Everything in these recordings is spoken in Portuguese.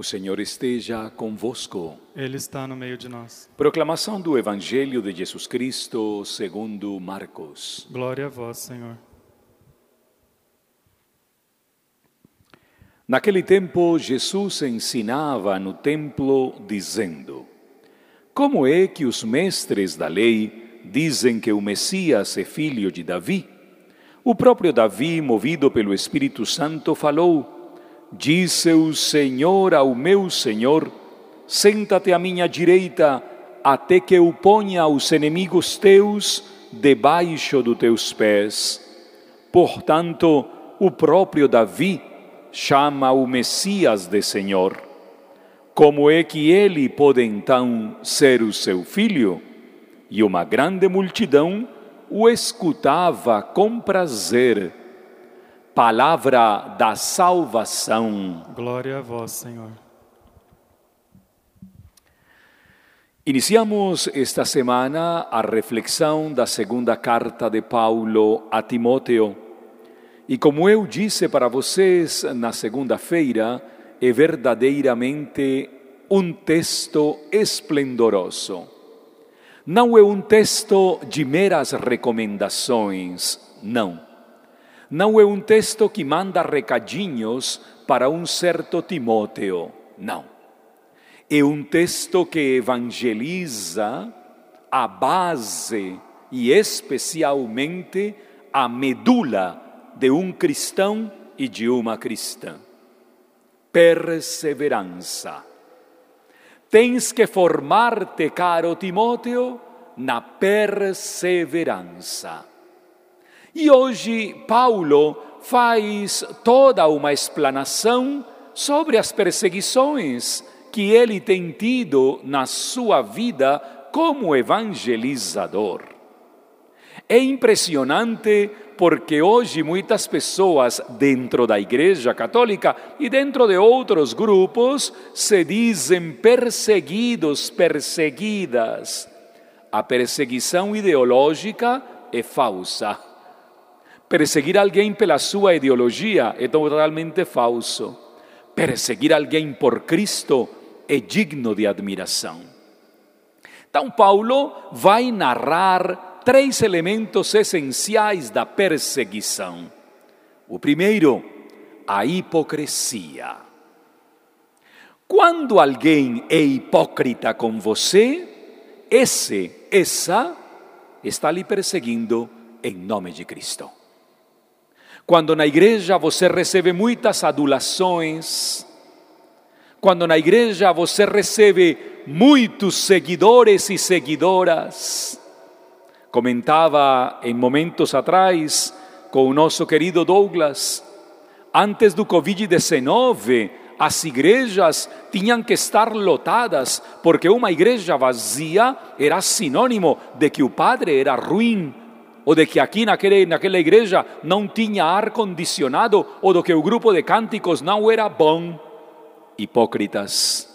O Senhor esteja convosco. Ele está no meio de nós. Proclamação do Evangelho de Jesus Cristo segundo Marcos. Glória a vós, Senhor. Naquele tempo, Jesus ensinava no templo, dizendo: Como é que os mestres da lei dizem que o Messias é filho de Davi? O próprio Davi, movido pelo Espírito Santo, falou: Disse o Senhor ao meu Senhor: Senta-te à minha direita, até que eu ponha os inimigos teus debaixo dos teus pés. Portanto, o próprio Davi chama o Messias de Senhor. Como é que ele pode então ser o seu filho? E uma grande multidão o escutava com prazer palavra da salvação. Glória a vós, Senhor. Iniciamos esta semana a reflexão da segunda carta de Paulo a Timóteo. E como eu disse para vocês na segunda-feira, é verdadeiramente um texto esplendoroso. Não é um texto de meras recomendações, não não é um texto que manda recadinhos para um certo Timóteo, não. É um texto que evangeliza a base e especialmente a medula de um cristão e de uma cristã. Perseverança. Tens que formar-te, caro Timóteo, na perseverança. E hoje Paulo faz toda uma explanação sobre as perseguições que ele tem tido na sua vida como evangelizador. É impressionante porque hoje muitas pessoas dentro da Igreja Católica e dentro de outros grupos se dizem perseguidos, perseguidas. A perseguição ideológica é falsa. Perseguir alguém pela sua ideologia é totalmente falso. Perseguir alguém por Cristo é digno de admiração. Então, Paulo vai narrar três elementos essenciais da perseguição. O primeiro, a hipocrisia. Quando alguém é hipócrita com você, esse, essa, está lhe perseguindo em nome de Cristo. Quando na igreja você recebe muitas adulações, quando na igreja você recebe muitos seguidores e seguidoras. Comentava em momentos atrás com o nosso querido Douglas, antes do Covid-19, as igrejas tinham que estar lotadas, porque uma igreja vazia era sinônimo de que o padre era ruim, ou de que aqui naquele, naquela igreja não tinha ar condicionado, ou de que o grupo de cânticos não era bom. Hipócritas,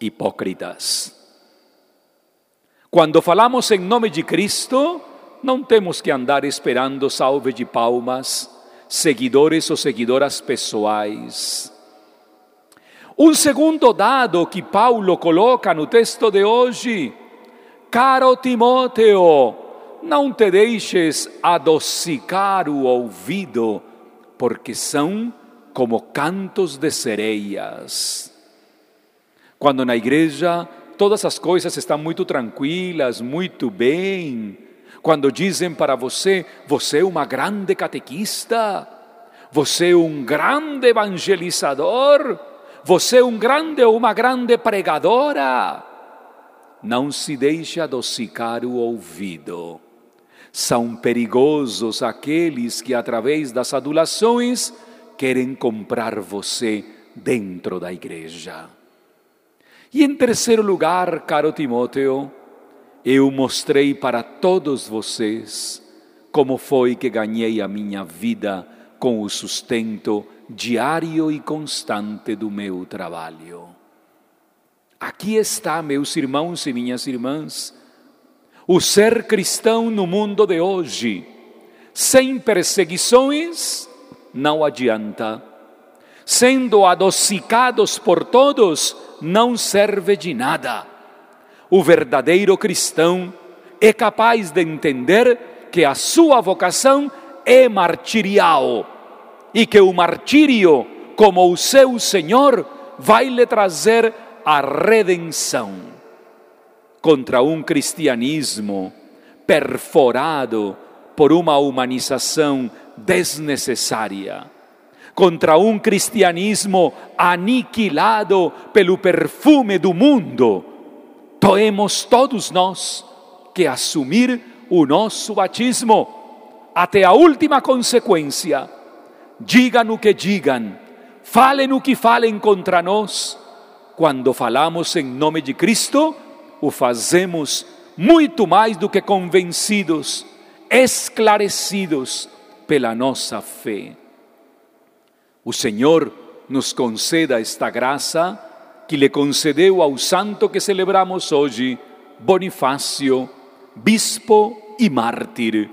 hipócritas. Quando falamos em nome de Cristo, não temos que andar esperando salve de palmas, seguidores ou seguidoras pessoais. Um segundo dado que Paulo coloca no texto de hoje, caro Timóteo, não te deixes adocicar o ouvido, porque são como cantos de sereias. Quando na igreja todas as coisas estão muito tranquilas, muito bem, quando dizem para você, você é uma grande catequista, você é um grande evangelizador, você é um grande ou uma grande pregadora, não se deixe adocicar o ouvido são perigosos aqueles que, através das adulações, querem comprar você dentro da igreja. E em terceiro lugar, caro Timóteo, eu mostrei para todos vocês como foi que ganhei a minha vida com o sustento diário e constante do meu trabalho. Aqui está, meus irmãos e minhas irmãs, o ser cristão no mundo de hoje. Sem perseguições, não adianta. sendo adocicados por todos, não serve de nada. O verdadeiro cristão é capaz de entender que a sua vocação é martirial e que o martírio, como o seu Senhor, vai lhe trazer a redenção. Contra um cristianismo perforado por uma humanização desnecessária, contra um cristianismo aniquilado pelo perfume do mundo, temos todos nós que assumir o nosso batismo até a última consequência. Digam o que digam, falem o que falem contra nós, quando falamos em nome de Cristo, o fazemos muito mais do que convencidos, esclarecidos pela nossa fé. O Senhor nos conceda esta graça que lhe concedeu ao santo que celebramos hoje, Bonifácio, bispo e mártir.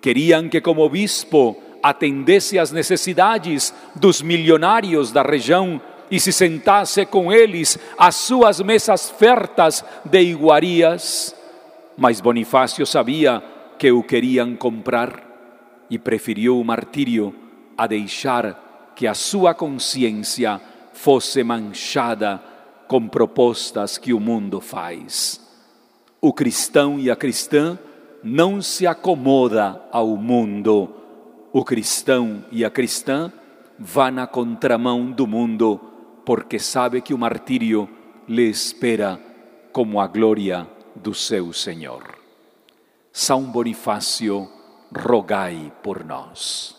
Queriam que, como bispo, atendesse às necessidades dos milionários da região e se sentasse com eles às suas mesas fertas de iguarias. Mas Bonifácio sabia que o queriam comprar e preferiu o martírio a deixar que a sua consciência fosse manchada com propostas que o mundo faz. O cristão e a cristã não se acomoda ao mundo. O cristão e a cristã vão na contramão do mundo, porque sabe que o martírio lhe espera como a glória do seu Senhor. São Bonifácio, rogai por nós.